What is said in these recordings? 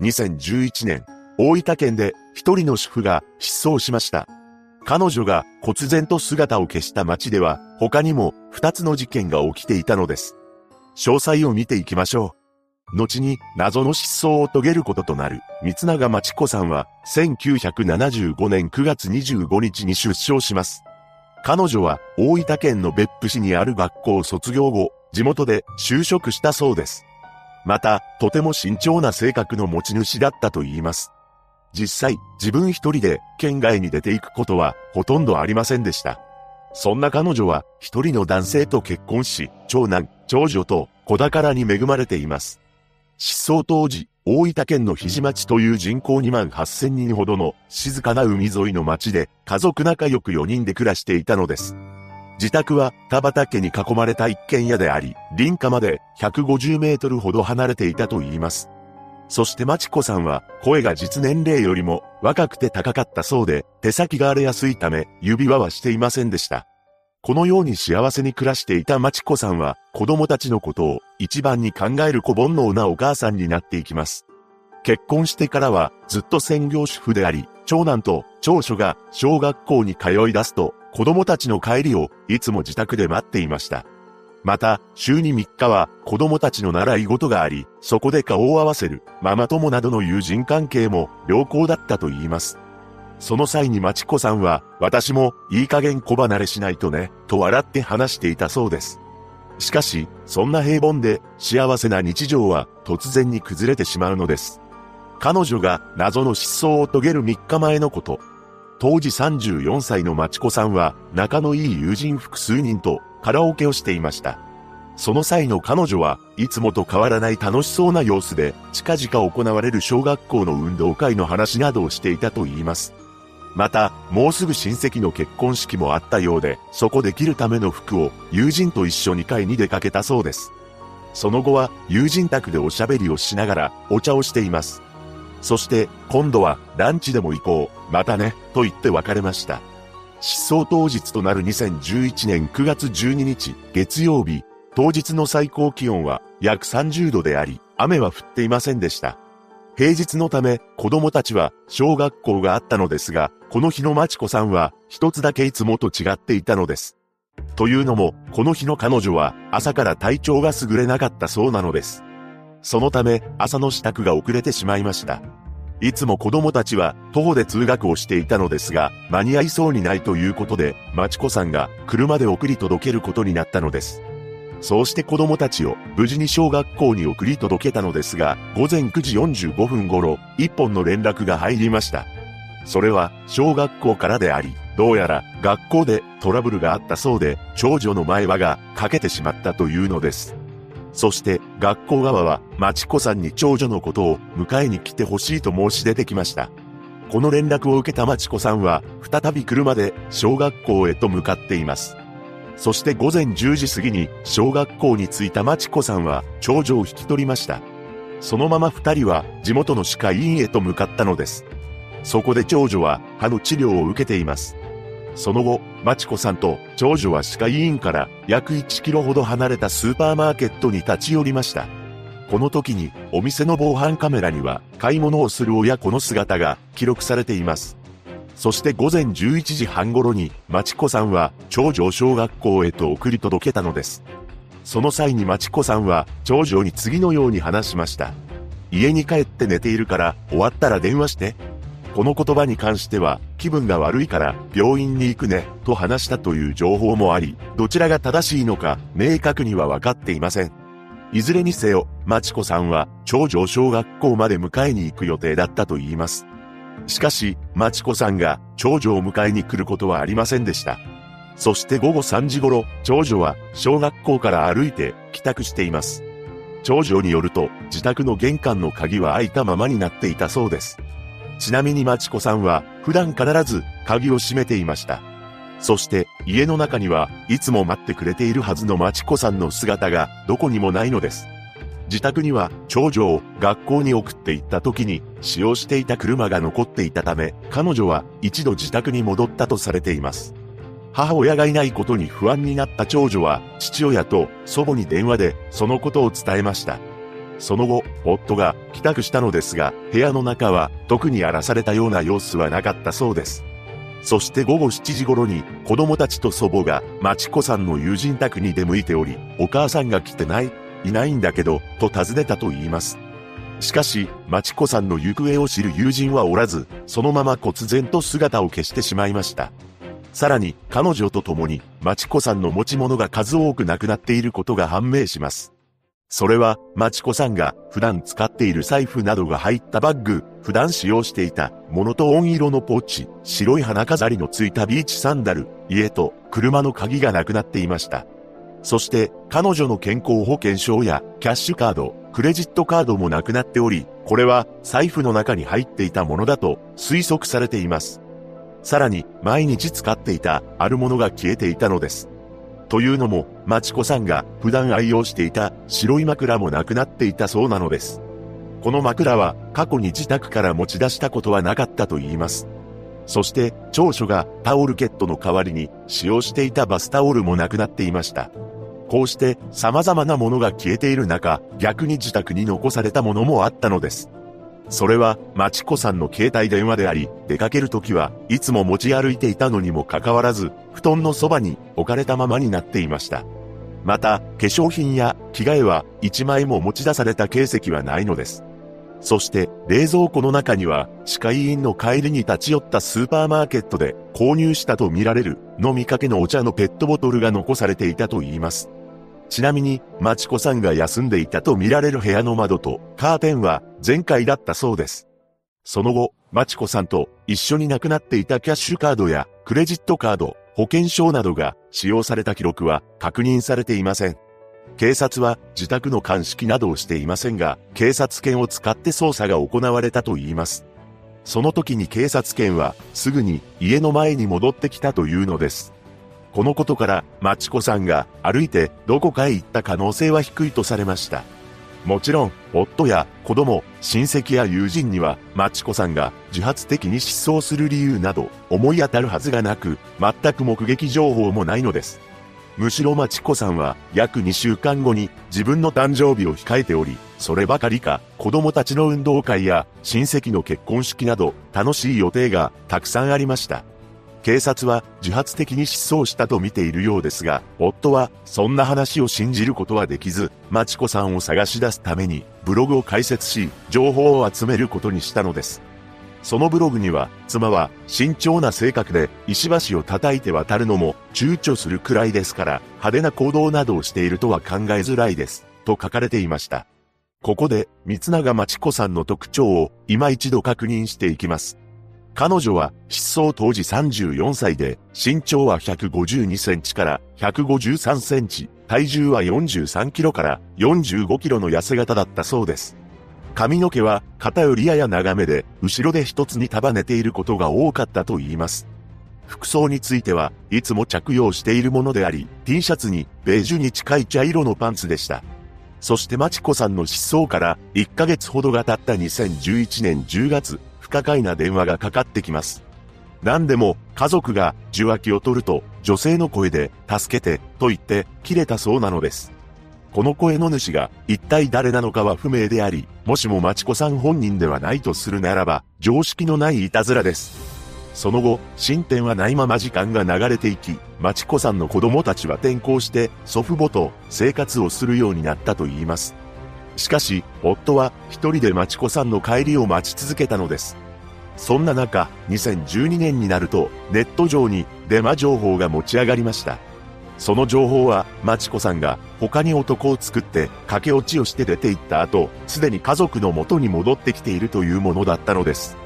2011年、大分県で一人の主婦が失踪しました。彼女が忽然と姿を消した街では他にも二つの事件が起きていたのです。詳細を見ていきましょう。後に謎の失踪を遂げることとなる三永町子さんは1975年9月25日に出生します。彼女は大分県の別府市にある学校を卒業後、地元で就職したそうです。また、とても慎重な性格の持ち主だったと言います。実際、自分一人で県外に出ていくことはほとんどありませんでした。そんな彼女は一人の男性と結婚し、長男、長女と子宝に恵まれています。失踪当時、大分県の肘町という人口2万8000人ほどの静かな海沿いの町で家族仲良く4人で暮らしていたのです。自宅は田畑に囲まれた一軒家であり、林家まで150メートルほど離れていたと言います。そしてまちこさんは声が実年齢よりも若くて高かったそうで手先が荒れやすいため指輪はしていませんでした。このように幸せに暮らしていたまちこさんは子供たちのことを一番に考える子煩悩なお母さんになっていきます。結婚してからはずっと専業主婦であり、長男と長女が小学校に通い出すと子供たちの帰りをいつも自宅で待っていました。また、週に3日は子供たちの習い事があり、そこで顔を合わせるママ友などの友人関係も良好だったと言います。その際にまちこさんは、私もいい加減子離れしないとね、と笑って話していたそうです。しかし、そんな平凡で幸せな日常は突然に崩れてしまうのです。彼女が謎の失踪を遂げる3日前のこと。当時34歳のまちこさんは仲のいい友人複数人とカラオケをしていました。その際の彼女はいつもと変わらない楽しそうな様子で近々行われる小学校の運動会の話などをしていたと言います。また、もうすぐ親戚の結婚式もあったようで、そこで着るための服を友人と一緒に買いに出かけたそうです。その後は友人宅でおしゃべりをしながらお茶をしています。そして今度はランチでも行こう、またね、と言って別れました。失踪当日となる2011年9月12日月曜日、当日の最高気温は約30度であり、雨は降っていませんでした。平日のため子供たちは小学校があったのですが、この日のまちこさんは一つだけいつもと違っていたのです。というのも、この日の彼女は朝から体調が優れなかったそうなのです。そのため朝の支度が遅れてしまいました。いつも子供たちは徒歩で通学をしていたのですが、間に合いそうにないということで、まちこさんが車で送り届けることになったのです。そうして子供たちを無事に小学校に送り届けたのですが、午前9時45分頃、一本の連絡が入りました。それは小学校からであり、どうやら学校でトラブルがあったそうで、長女の前歯が欠けてしまったというのです。そして学校側は、まちこさんに長女のことを迎えに来てほしいと申し出てきました。この連絡を受けたまちこさんは、再び車で小学校へと向かっています。そして午前10時過ぎに小学校に着いたまちこさんは長女を引き取りました。そのまま二人は地元の歯科医院へと向かったのです。そこで長女は歯の治療を受けています。その後、まちこさんと長女は歯科医院から約1キロほど離れたスーパーマーケットに立ち寄りました。この時にお店の防犯カメラには買い物をする親子の姿が記録されています。そして午前11時半頃に、まちこさんは長女を小学校へと送り届けたのです。その際にまちこさんは長女に次のように話しました。家に帰って寝ているから終わったら電話して。この言葉に関しては、気分が悪いから病院に行くね、と話したという情報もあり、どちらが正しいのか明確には分かっていません。いずれにせよ、まちこさんは長女小学校まで迎えに行く予定だったと言います。しかし、まちこさんが長女を迎えに来ることはありませんでした。そして午後3時頃、長女は小学校から歩いて帰宅しています。長女によると、自宅の玄関の鍵は開いたままになっていたそうです。ちなみにまちこさんは普段必ず鍵を閉めていました。そして家の中にはいつも待ってくれているはずのまちこさんの姿がどこにもないのです。自宅には長女を学校に送って行った時に使用していた車が残っていたため彼女は一度自宅に戻ったとされています。母親がいないことに不安になった長女は父親と祖母に電話でそのことを伝えました。その後、夫が帰宅したのですが、部屋の中は特に荒らされたような様子はなかったそうです。そして午後7時頃に子供たちと祖母が町子さんの友人宅に出向いており、お母さんが来てないいないんだけど、と尋ねたと言います。しかし、町子さんの行方を知る友人はおらず、そのまま忽然と姿を消してしまいました。さらに、彼女と共に、町子さんの持ち物が数多くなくなっていることが判明します。それは、町子さんが普段使っている財布などが入ったバッグ、普段使用していたモノトーン色のポーチ、白い花飾りのついたビーチサンダル、家と車の鍵がなくなっていました。そして、彼女の健康保険証やキャッシュカード、クレジットカードもなくなっており、これは財布の中に入っていたものだと推測されています。さらに、毎日使っていたあるものが消えていたのです。というのも、まちこさんが普段愛用していた白い枕もなくなっていたそうなのです。この枕は過去に自宅から持ち出したことはなかったと言います。そして、長所がタオルケットの代わりに使用していたバスタオルもなくなっていました。こうして様々なものが消えている中、逆に自宅に残されたものもあったのです。それは、まちこさんの携帯電話であり、出かけるときはいつも持ち歩いていたのにもかかわらず、布団のそばに置かれたままになっていました。また、化粧品や着替えは一枚も持ち出された形跡はないのです。そして、冷蔵庫の中には、歯科医院の帰りに立ち寄ったスーパーマーケットで購入したとみられる飲みかけのお茶のペットボトルが残されていたと言います。ちなみに、まちこさんが休んでいたと見られる部屋の窓とカーテンは全開だったそうです。その後、まちこさんと一緒に亡くなっていたキャッシュカードやクレジットカード、保険証などが使用された記録は確認されていません。警察は自宅の鑑識などをしていませんが、警察犬を使って捜査が行われたといいます。その時に警察犬はすぐに家の前に戻ってきたというのです。このことから、マチコさんが歩いてどこかへ行った可能性は低いとされました。もちろん、夫や子供、親戚や友人には、マチコさんが自発的に失踪する理由など思い当たるはずがなく、全く目撃情報もないのです。むしろマチコさんは約2週間後に自分の誕生日を控えており、そればかりか子供たちの運動会や親戚の結婚式など楽しい予定がたくさんありました。警察は自発的に失踪したと見ているようですが、夫はそんな話を信じることはできず、マチコさんを探し出すためにブログを開設し、情報を集めることにしたのです。そのブログには、妻は慎重な性格で石橋を叩いて渡るのも躊躇するくらいですから、派手な行動などをしているとは考えづらいです、と書かれていました。ここで、三永町子さんの特徴を今一度確認していきます。彼女は失踪当時34歳で、身長は152センチから153センチ、体重は43キロから45キロの痩せ型だったそうです。髪の毛は肩よりやや長めで、後ろで一つに束ねていることが多かったと言います。服装についてはいつも着用しているものであり、T シャツにベージュに近い茶色のパンツでした。そしてマチコさんの失踪から1ヶ月ほどが経った2011年10月、不可解な電話がかかってきます。何でも家族が受話器を取ると女性の声で助けてと言って切れたそうなのです。この声の主が一体誰なのかは不明であり、もしも町子さん本人ではないとするならば常識のないいたずらです。その後、進展はないまま時間が流れていき、町子さんの子供たちは転校して祖父母と生活をするようになったと言います。しかし、夫は一人で町子さんの帰りを待ち続けたのです。そんな中、2012年になると、ネット上にデマ情報が持ち上がりました。その情報は、町子さんが他に男を作って駆け落ちをして出て行った後、すでに家族の元に戻ってきているというものだったのです。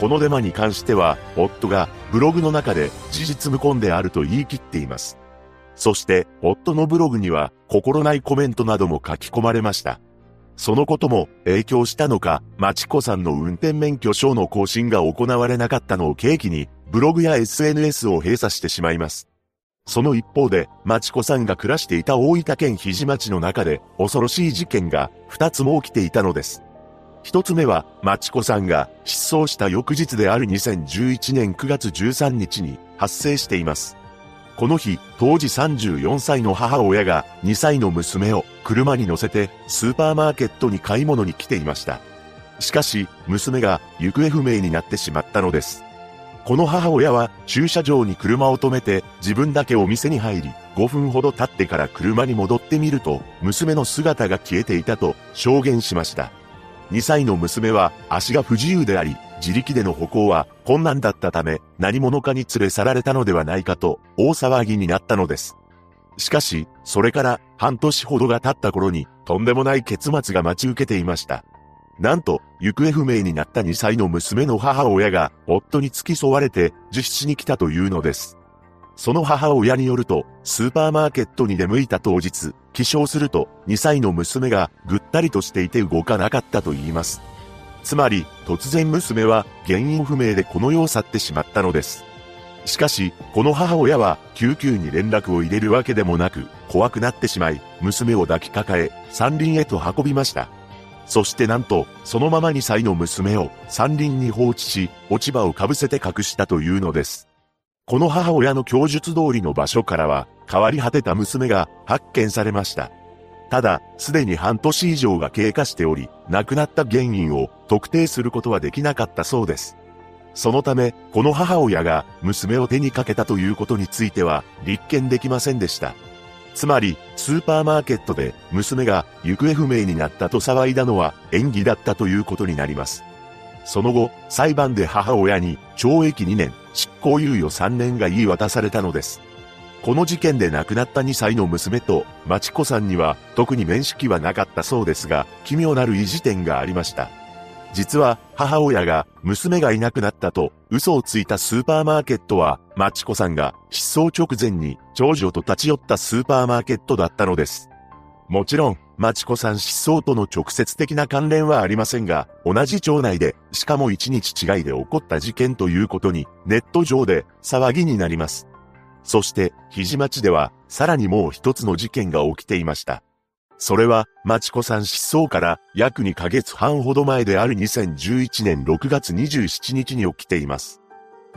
このデマに関しては、夫がブログの中で事実無根であると言い切っています。そして、夫のブログには心ないコメントなども書き込まれました。そのことも影響したのか、マチコさんの運転免許証の更新が行われなかったのを契機に、ブログや SNS を閉鎖してしまいます。その一方で、マチコさんが暮らしていた大分県日町の中で、恐ろしい事件が二つも起きていたのです。一つ目は、マチコさんが失踪した翌日である2011年9月13日に発生しています。この日、当時34歳の母親が2歳の娘を車に乗せてスーパーマーケットに買い物に来ていました。しかし、娘が行方不明になってしまったのです。この母親は駐車場に車を止めて自分だけお店に入り、5分ほど経ってから車に戻ってみると、娘の姿が消えていたと証言しました。2歳の娘は足が不自由であり、自力での歩行は困難だったため、何者かに連れ去られたのではないかと大騒ぎになったのです。しかし、それから半年ほどが経った頃に、とんでもない結末が待ち受けていました。なんと、行方不明になった2歳の娘の母親が、夫に付き添われて、実施に来たというのです。その母親によると、スーパーマーケットに出向いた当日、起床すると、2歳の娘がぐったりとしていて動かなかったと言います。つまり、突然娘は原因不明でこの世を去ってしまったのです。しかし、この母親は救急に連絡を入れるわけでもなく、怖くなってしまい、娘を抱きかかえ、山林へと運びました。そしてなんと、そのまま2歳の娘を山林に放置し、落ち葉をかぶせて隠したというのです。この母親の供述通りの場所からは、変わり果てた娘が発見されました。ただ、すでに半年以上が経過しており、亡くなった原因を特定することはできなかったそうです。そのため、この母親が娘を手にかけたということについては立件できませんでした。つまり、スーパーマーケットで娘が行方不明になったと騒いだのは演技だったということになります。その後、裁判で母親に懲役2年、執行猶予3年が言い渡されたのです。この事件で亡くなった2歳の娘と、まちこさんには特に面識はなかったそうですが、奇妙なる意地点がありました。実は、母親が娘がいなくなったと嘘をついたスーパーマーケットは、まちこさんが失踪直前に長女と立ち寄ったスーパーマーケットだったのです。もちろん、まちこさん失踪との直接的な関連はありませんが、同じ町内で、しかも1日違いで起こった事件ということに、ネット上で騒ぎになります。そして、肘町では、さらにもう一つの事件が起きていました。それは、まちこさん失踪から約2ヶ月半ほど前である2011年6月27日に起きています。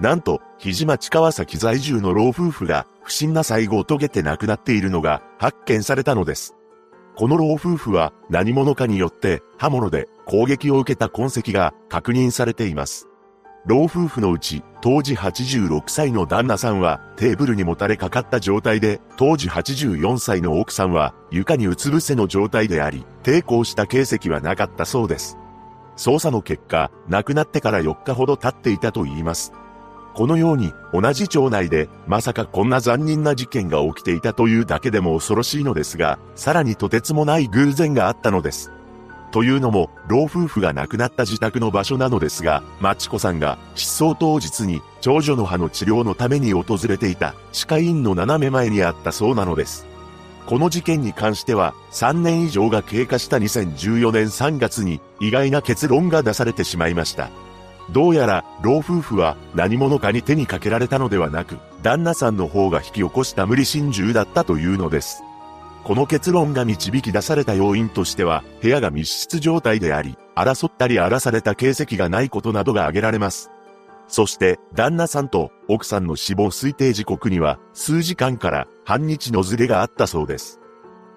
なんと、肘町川崎在住の老夫婦が不審な最後を遂げて亡くなっているのが発見されたのです。この老夫婦は何者かによって刃物で攻撃を受けた痕跡が確認されています。老夫婦のうち当時86歳の旦那さんはテーブルにもたれかかった状態で、当時84歳の奥さんは床にうつ伏せの状態であり、抵抗した形跡はなかったそうです。捜査の結果、亡くなってから4日ほど経っていたと言います。このように同じ町内でまさかこんな残忍な事件が起きていたというだけでも恐ろしいのですが、さらにとてつもない偶然があったのです。というのも、老夫婦が亡くなった自宅の場所なのですが、マチコさんが失踪当日に長女の歯の治療のために訪れていた歯科医院の斜め前にあったそうなのです。この事件に関しては、3年以上が経過した2014年3月に意外な結論が出されてしまいました。どうやら、老夫婦は何者かに手にかけられたのではなく、旦那さんの方が引き起こした無理心中だったというのです。この結論が導き出された要因としては、部屋が密室状態であり、争ったり荒らされた形跡がないことなどが挙げられます。そして、旦那さんと奥さんの死亡推定時刻には、数時間から半日のズレがあったそうです。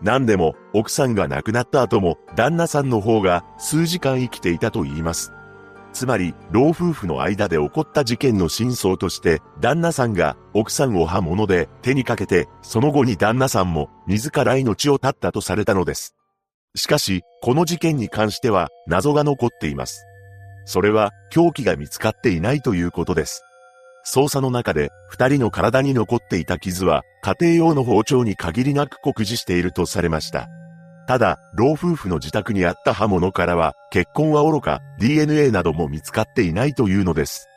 何でも、奥さんが亡くなった後も、旦那さんの方が数時間生きていたと言います。つまり、老夫婦の間で起こった事件の真相として、旦那さんが奥さんを刃物で手にかけて、その後に旦那さんも自ら命を絶ったとされたのです。しかし、この事件に関しては謎が残っています。それは凶器が見つかっていないということです。捜査の中で二人の体に残っていた傷は家庭用の包丁に限りなく酷似しているとされました。ただ、老夫婦の自宅にあった刃物からは、結婚は愚か、DNA なども見つかっていないというのです。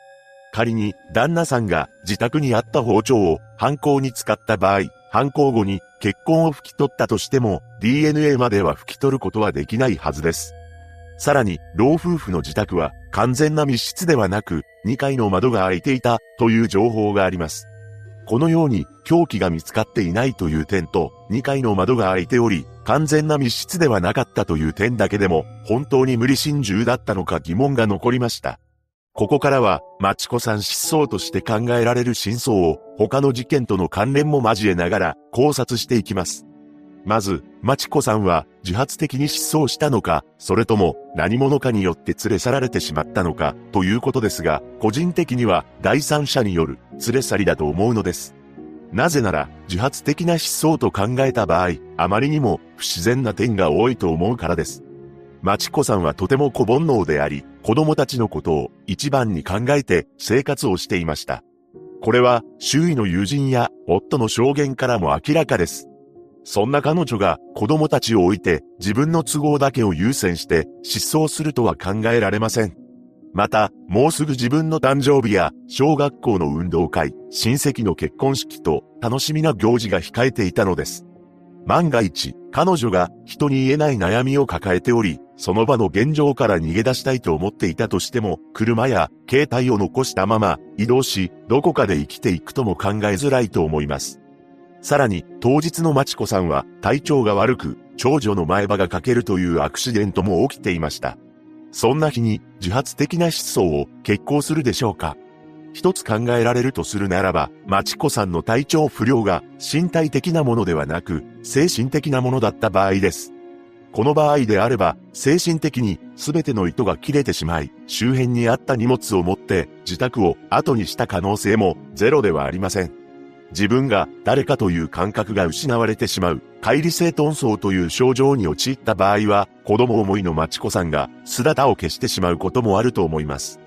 仮に、旦那さんが自宅にあった包丁を犯行に使った場合、犯行後に結婚を拭き取ったとしても、DNA までは拭き取ることはできないはずです。さらに、老夫婦の自宅は完全な密室ではなく、2階の窓が開いていたという情報があります。このように凶器が見つかっていないという点と、2階の窓が開いており、完全な密室ではなかったという点だけでも、本当に無理心中だったのか疑問が残りました。ここからは、マチコさん失踪として考えられる真相を、他の事件との関連も交えながら考察していきます。まず、マチコさんは自発的に失踪したのか、それとも何者かによって連れ去られてしまったのか、ということですが、個人的には第三者による連れ去りだと思うのです。なぜなら、自発的な失踪と考えた場合、あまりにも不自然な点が多いと思うからです。マチコさんはとても小煩悩であり、子供たちのことを一番に考えて生活をしていました。これは周囲の友人や夫の証言からも明らかです。そんな彼女が子供たちを置いて自分の都合だけを優先して失踪するとは考えられません。また、もうすぐ自分の誕生日や小学校の運動会、親戚の結婚式と楽しみな行事が控えていたのです。万が一、彼女が人に言えない悩みを抱えており、その場の現状から逃げ出したいと思っていたとしても、車や携帯を残したまま移動し、どこかで生きていくとも考えづらいと思います。さらに、当日のまちこさんは体調が悪く、長女の前歯が欠けるというアクシデントも起きていました。そんな日に自発的な失踪を決行するでしょうか一つ考えられるとするならば、まちこさんの体調不良が身体的なものではなく、精神的なものだった場合です。この場合であれば、精神的に全ての糸が切れてしまい、周辺にあった荷物を持って自宅を後にした可能性もゼロではありません。自分が誰かという感覚が失われてしまう、乖離性遁走という症状に陥った場合は、子供思いのマチコさんが姿を消してしまうこともあると思います。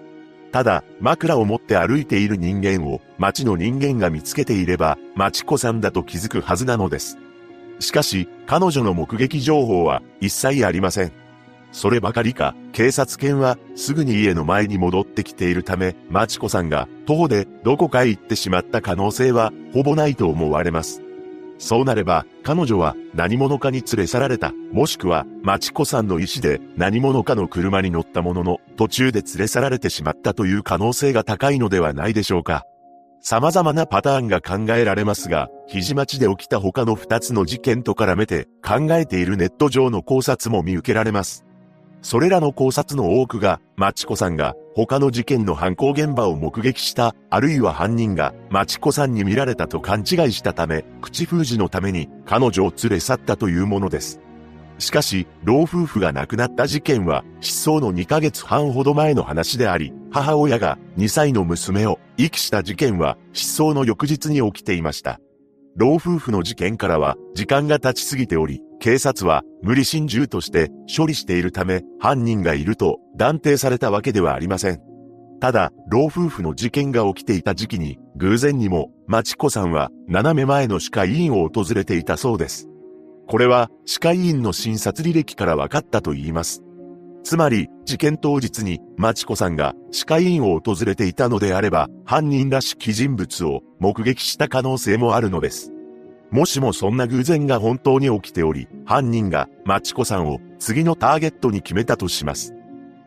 ただ、枕を持って歩いている人間を街の人間が見つけていれば、マチコさんだと気づくはずなのです。しかし、彼女の目撃情報は一切ありません。そればかりか、警察犬はすぐに家の前に戻ってきているため、マチコさんが徒歩でどこかへ行ってしまった可能性はほぼないと思われます。そうなれば、彼女は何者かに連れ去られた、もしくは、マチコさんの意思で何者かの車に乗ったものの、途中で連れ去られてしまったという可能性が高いのではないでしょうか。様々なパターンが考えられますが、肘町で起きた他の二つの事件と絡めて考えているネット上の考察も見受けられます。それらの考察の多くが、マチコさんが他の事件の犯行現場を目撃した、あるいは犯人がマチコさんに見られたと勘違いしたため、口封じのために彼女を連れ去ったというものです。しかし、老夫婦が亡くなった事件は、失踪の2ヶ月半ほど前の話であり、母親が2歳の娘を遺棄した事件は、失踪の翌日に起きていました。老夫婦の事件からは、時間が経ちすぎており、警察は無理心中として処理しているため、犯人がいると断定されたわけではありません。ただ、老夫婦の事件が起きていた時期に、偶然にも、マチコさんは、斜め前の歯科医院を訪れていたそうです。これは歯科医院の診察履歴から分かったと言います。つまり、事件当日に、マチコさんが歯科医院を訪れていたのであれば、犯人らしき人物を目撃した可能性もあるのです。もしもそんな偶然が本当に起きており、犯人がマチコさんを次のターゲットに決めたとします。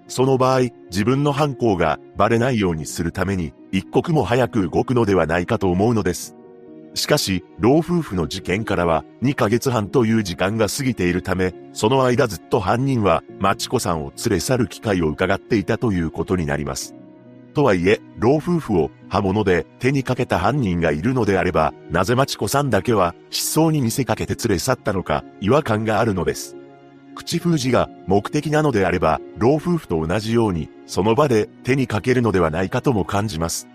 その場合、自分の犯行がバレないようにするために、一刻も早く動くのではないかと思うのです。しかし、老夫婦の事件からは2ヶ月半という時間が過ぎているため、その間ずっと犯人は、マチコさんを連れ去る機会を伺っていたということになります。とはいえ、老夫婦を刃物で手にかけた犯人がいるのであれば、なぜマチコさんだけは失踪に見せかけて連れ去ったのか、違和感があるのです。口封じが目的なのであれば、老夫婦と同じように、その場で手にかけるのではないかとも感じます。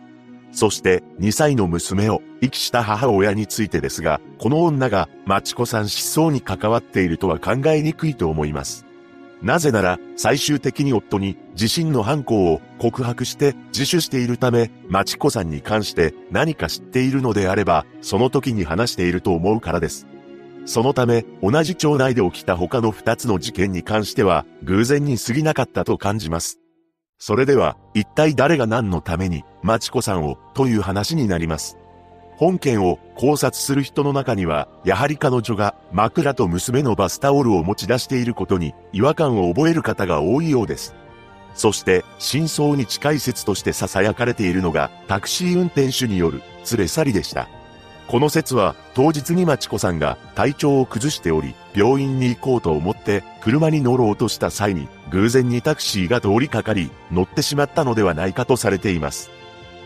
そして2歳の娘を遺棄した母親についてですが、この女がマチコさん失踪に関わっているとは考えにくいと思います。なぜなら、最終的に夫に自身の犯行を告白して自首しているため、マチコさんに関して何か知っているのであれば、その時に話していると思うからです。そのため、同じ町内で起きた他の二つの事件に関しては、偶然に過ぎなかったと感じます。それでは、一体誰が何のために、マチコさんを、という話になります。本件を考察する人の中には、やはり彼女が枕と娘のバスタオルを持ち出していることに違和感を覚える方が多いようです。そして、真相に近い説として囁かれているのが、タクシー運転手による連れ去りでした。この説は、当日にマチコさんが体調を崩しており、病院に行こうと思って車に乗ろうとした際に、偶然にタクシーが通りかかり、乗ってしまったのではないかとされています。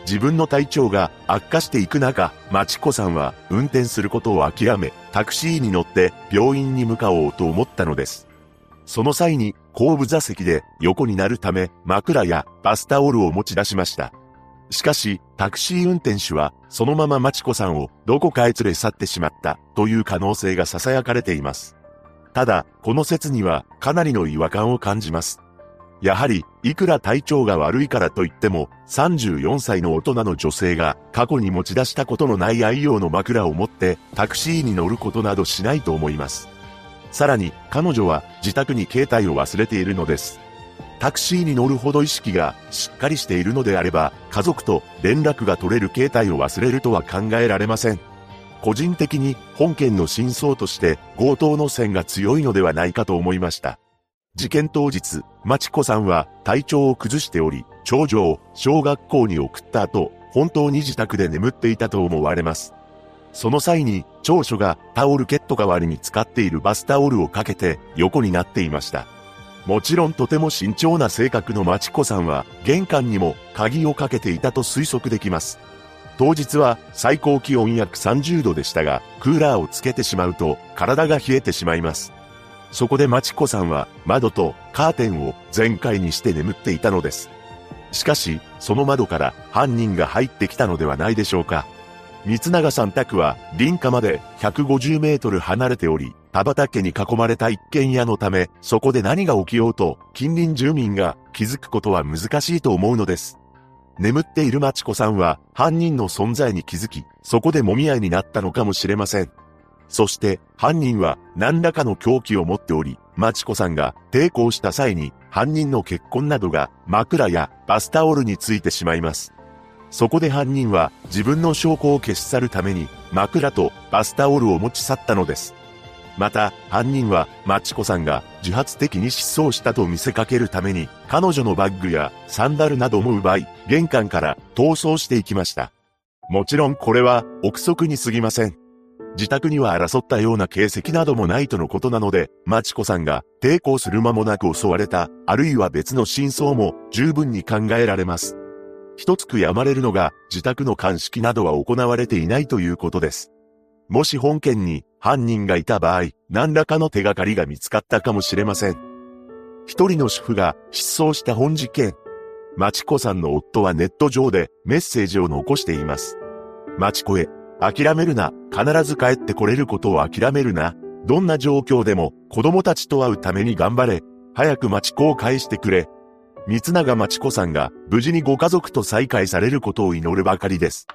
自分の体調が悪化していく中、マチコさんは運転することを諦め、タクシーに乗って病院に向かおうと思ったのです。その際に後部座席で横になるため枕やバスタオルを持ち出しました。しかし、タクシー運転手は、そのままマチコさんをどこかへ連れ去ってしまったという可能性が囁かれています。ただ、この説にはかなりの違和感を感じます。やはり、いくら体調が悪いからといっても、34歳の大人の女性が過去に持ち出したことのない愛用の枕を持ってタクシーに乗ることなどしないと思います。さらに、彼女は自宅に携帯を忘れているのです。タクシーに乗るほど意識がしっかりしているのであれば、家族と連絡が取れる携帯を忘れるとは考えられません。個人的に本件の真相として強盗の線が強いのではないかと思いました。事件当日、マチコさんは体調を崩しており、長女を小学校に送った後、本当に自宅で眠っていたと思われます。その際に、長所がタオルケット代わりに使っているバスタオルをかけて横になっていました。もちろんとても慎重な性格のマチコさんは玄関にも鍵をかけていたと推測できます。当日は最高気温約30度でしたが、クーラーをつけてしまうと体が冷えてしまいます。そこでマチコさんは窓とカーテンを全開にして眠っていたのです。しかし、その窓から犯人が入ってきたのではないでしょうか。三永さん宅は林家まで150メートル離れており、田畑に囲まれた一軒家のため、そこで何が起きようと近隣住民が気づくことは難しいと思うのです。眠っているマチコさんは犯人の存在に気づき、そこで揉み合いになったのかもしれません。そして犯人は何らかの凶器を持っており、マチコさんが抵抗した際に犯人の血痕などが枕やバスタオルについてしまいます。そこで犯人は自分の証拠を消し去るために枕とバスタオルを持ち去ったのです。また、犯人は、マチコさんが自発的に失踪したと見せかけるために、彼女のバッグやサンダルなども奪い、玄関から逃走していきました。もちろんこれは憶測に過ぎません。自宅には争ったような形跡などもないとのことなので、マチコさんが抵抗する間もなく襲われた、あるいは別の真相も十分に考えられます。一つ悔やまれるのが、自宅の鑑識などは行われていないということです。もし本件に犯人がいた場合、何らかの手がかりが見つかったかもしれません。一人の主婦が失踪した本事件。マチコさんの夫はネット上でメッセージを残しています。マチコへ、諦めるな、必ず帰ってこれることを諦めるな。どんな状況でも子供たちと会うために頑張れ。早くマチコを返してくれ。三永マチコさんが無事にご家族と再会されることを祈るばかりです。